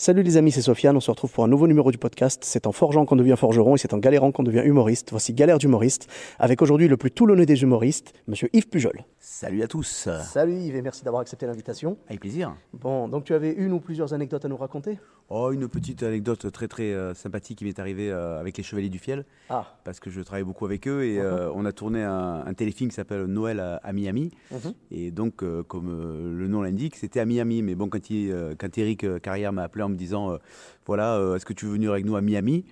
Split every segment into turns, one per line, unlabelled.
Salut les amis, c'est Sofiane, on se retrouve pour un nouveau numéro du podcast. C'est en forgeant qu'on devient forgeron et c'est en galérant qu'on devient humoriste. Voici Galère d'humoriste, avec aujourd'hui le plus toulonneux des humoristes, monsieur Yves Pujol.
Salut à tous.
Salut Yves et merci d'avoir accepté l'invitation.
Avec plaisir.
Bon, donc tu avais une ou plusieurs anecdotes à nous raconter?
Oh, une petite anecdote très très euh, sympathique qui m'est arrivée euh, avec les Chevaliers du Fiel.
Ah.
Parce que je travaille beaucoup avec eux et euh, on a tourné un, un téléfilm qui s'appelle Noël à, à Miami. Et donc, comme le nom l'indique, c'était à Miami. Mais bon, quand, il, quand Eric Carrière m'a appelé en me disant Voilà, est-ce que tu veux venir avec nous à Miami?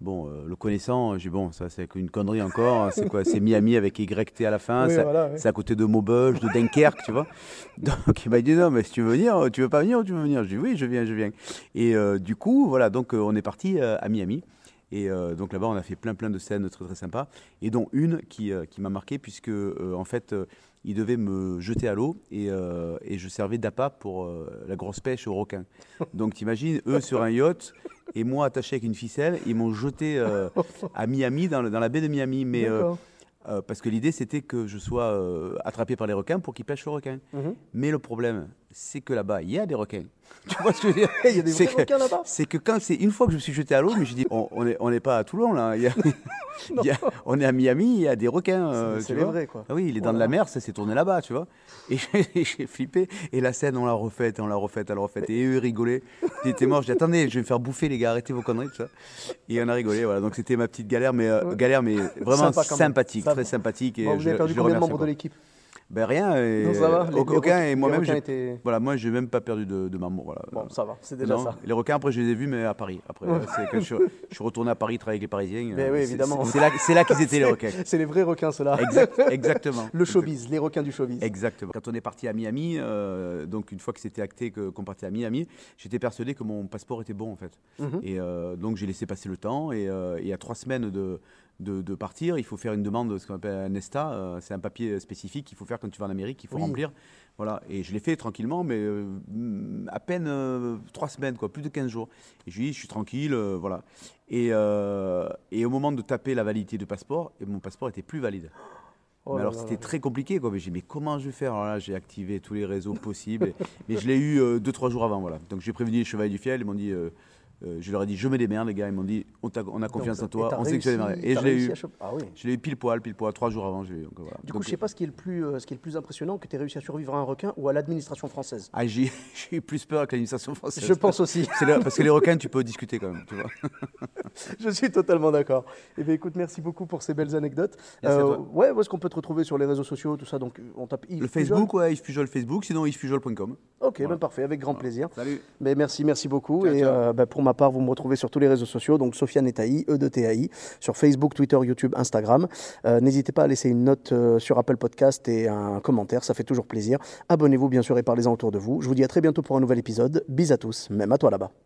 Bon, euh, le connaissant, j'ai dit, bon, ça c'est une connerie encore. hein, C'est quoi C'est Miami avec YT à la fin.
Oui,
ça-
voilà, oui.
C'est à côté de Maubeuge, de Dunkerque, tu vois. Donc il m'a dit non, mais si tu veux venir, tu veux pas venir ou tu veux venir? Je dis oui, je viens, je viens. Et euh, du coup, voilà, donc euh, on est parti euh, à Miami. Et euh, donc là-bas, on a fait plein plein de scènes très très sympas. Et dont une qui, euh, qui m'a marqué, puisque euh, en fait, euh, il devait me jeter à l'eau et, euh, et je servais d'appât pour euh, la grosse pêche aux requins. Donc t'imagines, eux sur un yacht et moi attaché avec une ficelle, ils m'ont jeté euh, à Miami, dans, le- dans la baie de Miami. Mais euh, euh, parce que l'idée, c'était que je sois attrapé par les requins pour qu'ils pêchent le requin.
Mhm.
Mais le problème, c'est que là-bas, il y a des requins. Tu vois ce que je veux dire?
Il y a des vrais requins là-bas?
C'est que quand c'est une fois que je me suis jeté à l'eau, mais je dis, on on est, on n'est pas à Toulon là. Il y a- il y a- on est à Miami, il y a des requins. euh,
C'est- vrais, quoi.
Ah oui, les dents de
Voilà.
la mer, ça s'est tourné là-bas, tu vois. Et j'ai j'ai flippé. Et la scène, on l'a refaite, on l'a refaite, on l'a refaite. Et eux, ils rigolaient. J'étais mort. Je dis, attendez, je vais me faire bouffer, les gars, arrêtez vos conneries, tout ça. Et on a rigolé, voilà. Donc c'était ma petite galère, mais, euh, galère, mais vraiment
Sympa
sympathique,
Sympa.
très sympathique. Et
Vous
je-
avez perdu
je
combien de membres de l'équipe?
Ben rien. Et,
Non, ça va, les-
au-
les
aucun,
requins-
et moi-même,
étaient-
voilà, moi, j'ai même pas perdu de, de maman. Voilà.
Bon, ça va, c'est déjà
Non,
ça.
Les requins, après, je les ai vus, mais à Paris. Après, c'est que je, suis- je suis retourné à Paris travailler avec les Parisiens.
Mais
euh,
oui, évidemment.
C'est là, qu'ils étaient les requins.
C'est les vrais requins ceux-là.
Exact- exactement.
Le showbiz, les requins du showbiz.
Exactement. Quand on est parti à Miami, euh, donc une fois que c'était acté qu'on partait à Miami, j'étais persuadé que mon passeport était bon en fait.
Mhm.
Et euh, donc j'ai laissé passer le temps et, et à trois semaines de, de, de partir, il faut faire une demande de ce qu'on appelle un ESTA. euh, c'est un papier spécifique qu'il faut faire quand tu vas en Amérique, qu'il faut
Oui.
remplir. Voilà. Et je l'ai fait tranquillement, mais euh, mm, à peine euh, trois semaines, quoi, plus de 15 jours. Et je lui dis, je suis tranquille, voilà. Et, et au moment de taper la validité du passeport, et mon passeport était plus valide.
Oh
Mais alors c'était très compliqué quoi. Mais j'ai mais comment je vais faire? Alors là j'ai activé tous les réseaux possibles. mais je l'ai eu deux trois jours avant voilà. Donc j'ai prévenu les chevaliers du fiel. Ils m'ont dit, euh, je leur ai dit je me démerde les gars. Ils m'ont dit on, a confiance
Donc,
en toi. On sait que vais
réussi-
démarrer. Et je l'ai
réussi
eu.
Ah oui.
Je l'ai eu pile poil pile poil trois jours avant. je eu. Donc, voilà.
Du coup,
Donc,
je sais pas ce qui est le plus, euh, ce qui est le plus impressionnant, que tu aies réussi à survivre à un requin ou à l'administration française.
Ah, j'ai eu plus peur que l'administration française.
Je pense aussi.
Parce que les requins tu peux discuter quand même. Tu vois.
Je suis totalement d'accord. Eh bien, écoute, merci beaucoup pour ces belles anecdotes.
Merci à toi.
ouais, où est-ce qu'on peut te retrouver sur les réseaux sociaux, tout ça? Donc, on tape Yves
Le
Pujol.
Facebook ouais Yves Pujol Facebook. Sinon yvespujol.com.
Ok,
Voilà.
ben parfait, avec grand plaisir.
Salut.
Mais merci, merci beaucoup.
Ciao,
et
ciao.
euh, ben, pour ma part, vous me retrouvez sur tous les réseaux sociaux, donc Sofiane Etaï, E de TAI, sur Facebook, Twitter, YouTube, Instagram. Euh, N'hésitez pas à laisser une note euh, sur Apple Podcast et un commentaire, ça fait toujours plaisir. Abonnez-vous bien sûr et parlez-en autour de vous. Je vous dis à très bientôt pour un nouvel épisode. Bis à tous, même à toi là-bas.